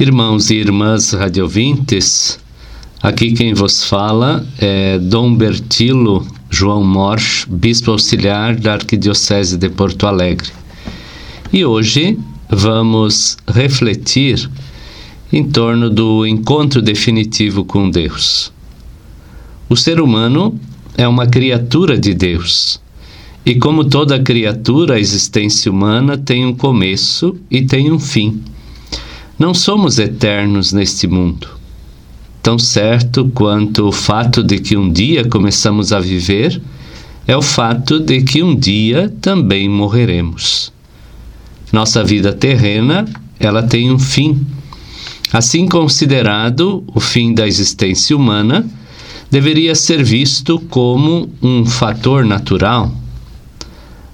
Irmãos e irmãs radiovintes, aqui quem vos fala é Dom Bertilo João Morsch, bispo auxiliar da Arquidiocese de Porto Alegre. E hoje vamos refletir em torno do encontro definitivo com Deus. O ser humano é uma criatura de Deus. E como toda criatura, a existência humana tem um começo e tem um fim. Não somos eternos neste mundo. Tão certo quanto o fato de que um dia começamos a viver é o fato de que um dia também morreremos. Nossa vida terrena, ela tem um fim. Assim considerado, o fim da existência humana deveria ser visto como um fator natural,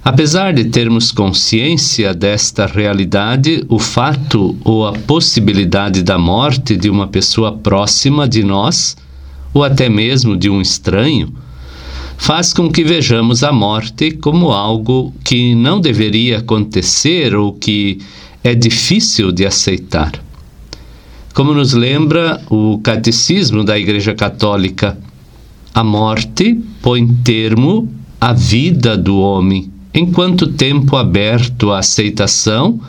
Apesar de termos consciência desta realidade, o fato ou a possibilidade da morte de uma pessoa próxima de nós, ou até mesmo de um estranho, faz com que vejamos a morte como algo que não deveria acontecer ou que é difícil de aceitar. Como nos lembra o Catecismo da Igreja Católica, a morte põe termo à vida do homem enquanto tempo aberto à aceitação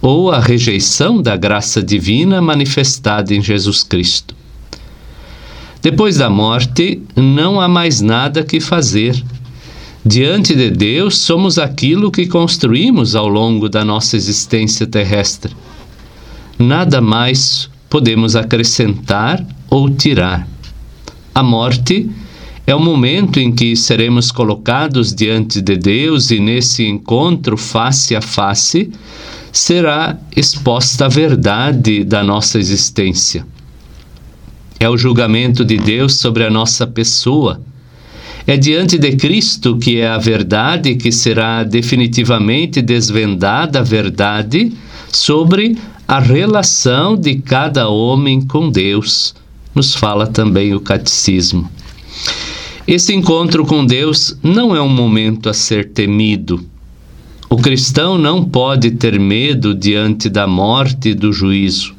ou à rejeição da graça divina manifestada em Jesus Cristo. Depois da morte, não há mais nada que fazer. Diante de Deus, somos aquilo que construímos ao longo da nossa existência terrestre. Nada mais podemos acrescentar ou tirar. A morte é o momento em que seremos colocados diante de Deus e nesse encontro face a face será exposta a verdade da nossa existência. É o julgamento de Deus sobre a nossa pessoa. É diante de Cristo que é a verdade que será definitivamente desvendada a verdade sobre a relação de cada homem com Deus. Nos fala também o catecismo. Esse encontro com Deus não é um momento a ser temido. O cristão não pode ter medo diante da morte e do juízo.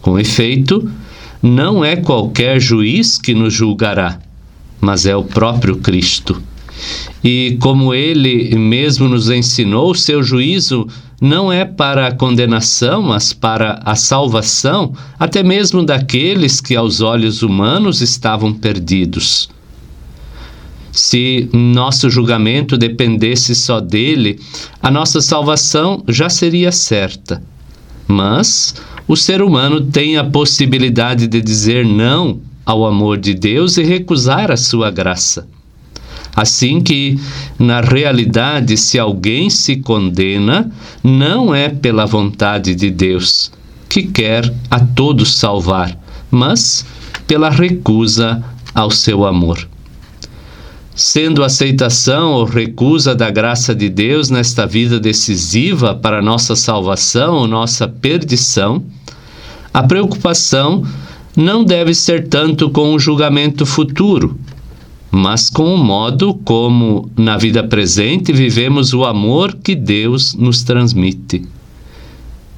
Com efeito, não é qualquer juiz que nos julgará, mas é o próprio Cristo. E como ele mesmo nos ensinou, seu juízo não é para a condenação, mas para a salvação, até mesmo daqueles que aos olhos humanos estavam perdidos. Se nosso julgamento dependesse só dele, a nossa salvação já seria certa. Mas o ser humano tem a possibilidade de dizer não ao amor de Deus e recusar a sua graça. Assim que, na realidade, se alguém se condena, não é pela vontade de Deus, que quer a todos salvar, mas pela recusa ao seu amor sendo aceitação ou recusa da graça de Deus nesta vida decisiva para nossa salvação ou nossa perdição, a preocupação não deve ser tanto com o julgamento futuro, mas com o modo como, na vida presente, vivemos o amor que Deus nos transmite.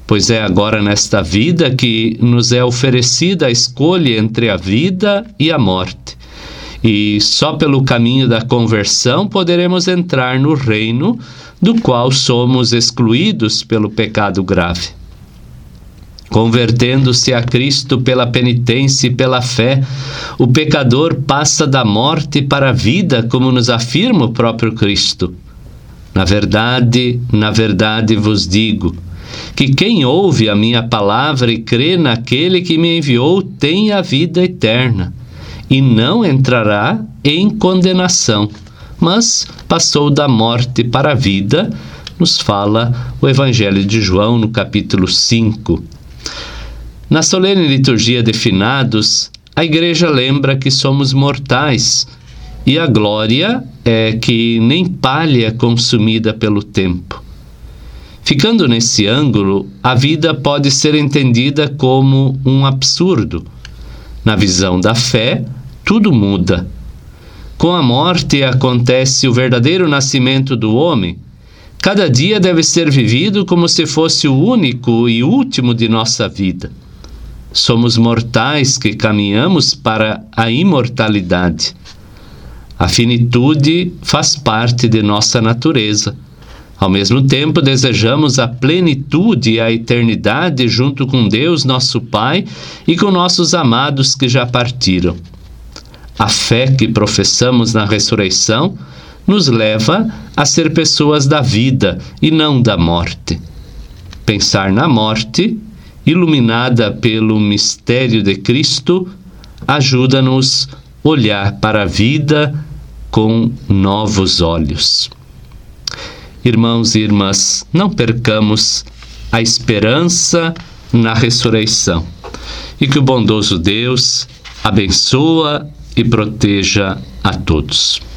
Pois é agora nesta vida que nos é oferecida a escolha entre a vida e a morte e só pelo caminho da conversão poderemos entrar no reino do qual somos excluídos pelo pecado grave. Convertendo-se a Cristo pela penitência e pela fé, o pecador passa da morte para a vida, como nos afirma o próprio Cristo. Na verdade, na verdade vos digo, que quem ouve a minha palavra e crê naquele que me enviou tem a vida eterna e não entrará em condenação, mas passou da morte para a vida, nos fala o Evangelho de João no capítulo 5. Na solene liturgia de finados, a igreja lembra que somos mortais e a glória é que nem palha é consumida pelo tempo. Ficando nesse ângulo, a vida pode ser entendida como um absurdo. Na visão da fé, tudo muda. Com a morte acontece o verdadeiro nascimento do homem. Cada dia deve ser vivido como se fosse o único e último de nossa vida. somos mortais que caminhamos para a imortalidade. A finitude faz parte de nossa natureza. Ao mesmo tempo, desejamos a plenitude e a eternidade junto com Deus, nosso Pai, e com nossos amados que já partiram. A fé que professamos na ressurreição nos leva a ser pessoas da vida e não da morte. Pensar na morte, iluminada pelo mistério de Cristo, ajuda-nos olhar para a vida com novos olhos. Irmãos e irmãs, não percamos a esperança na ressurreição e que o bondoso Deus abençoa e proteja a todos.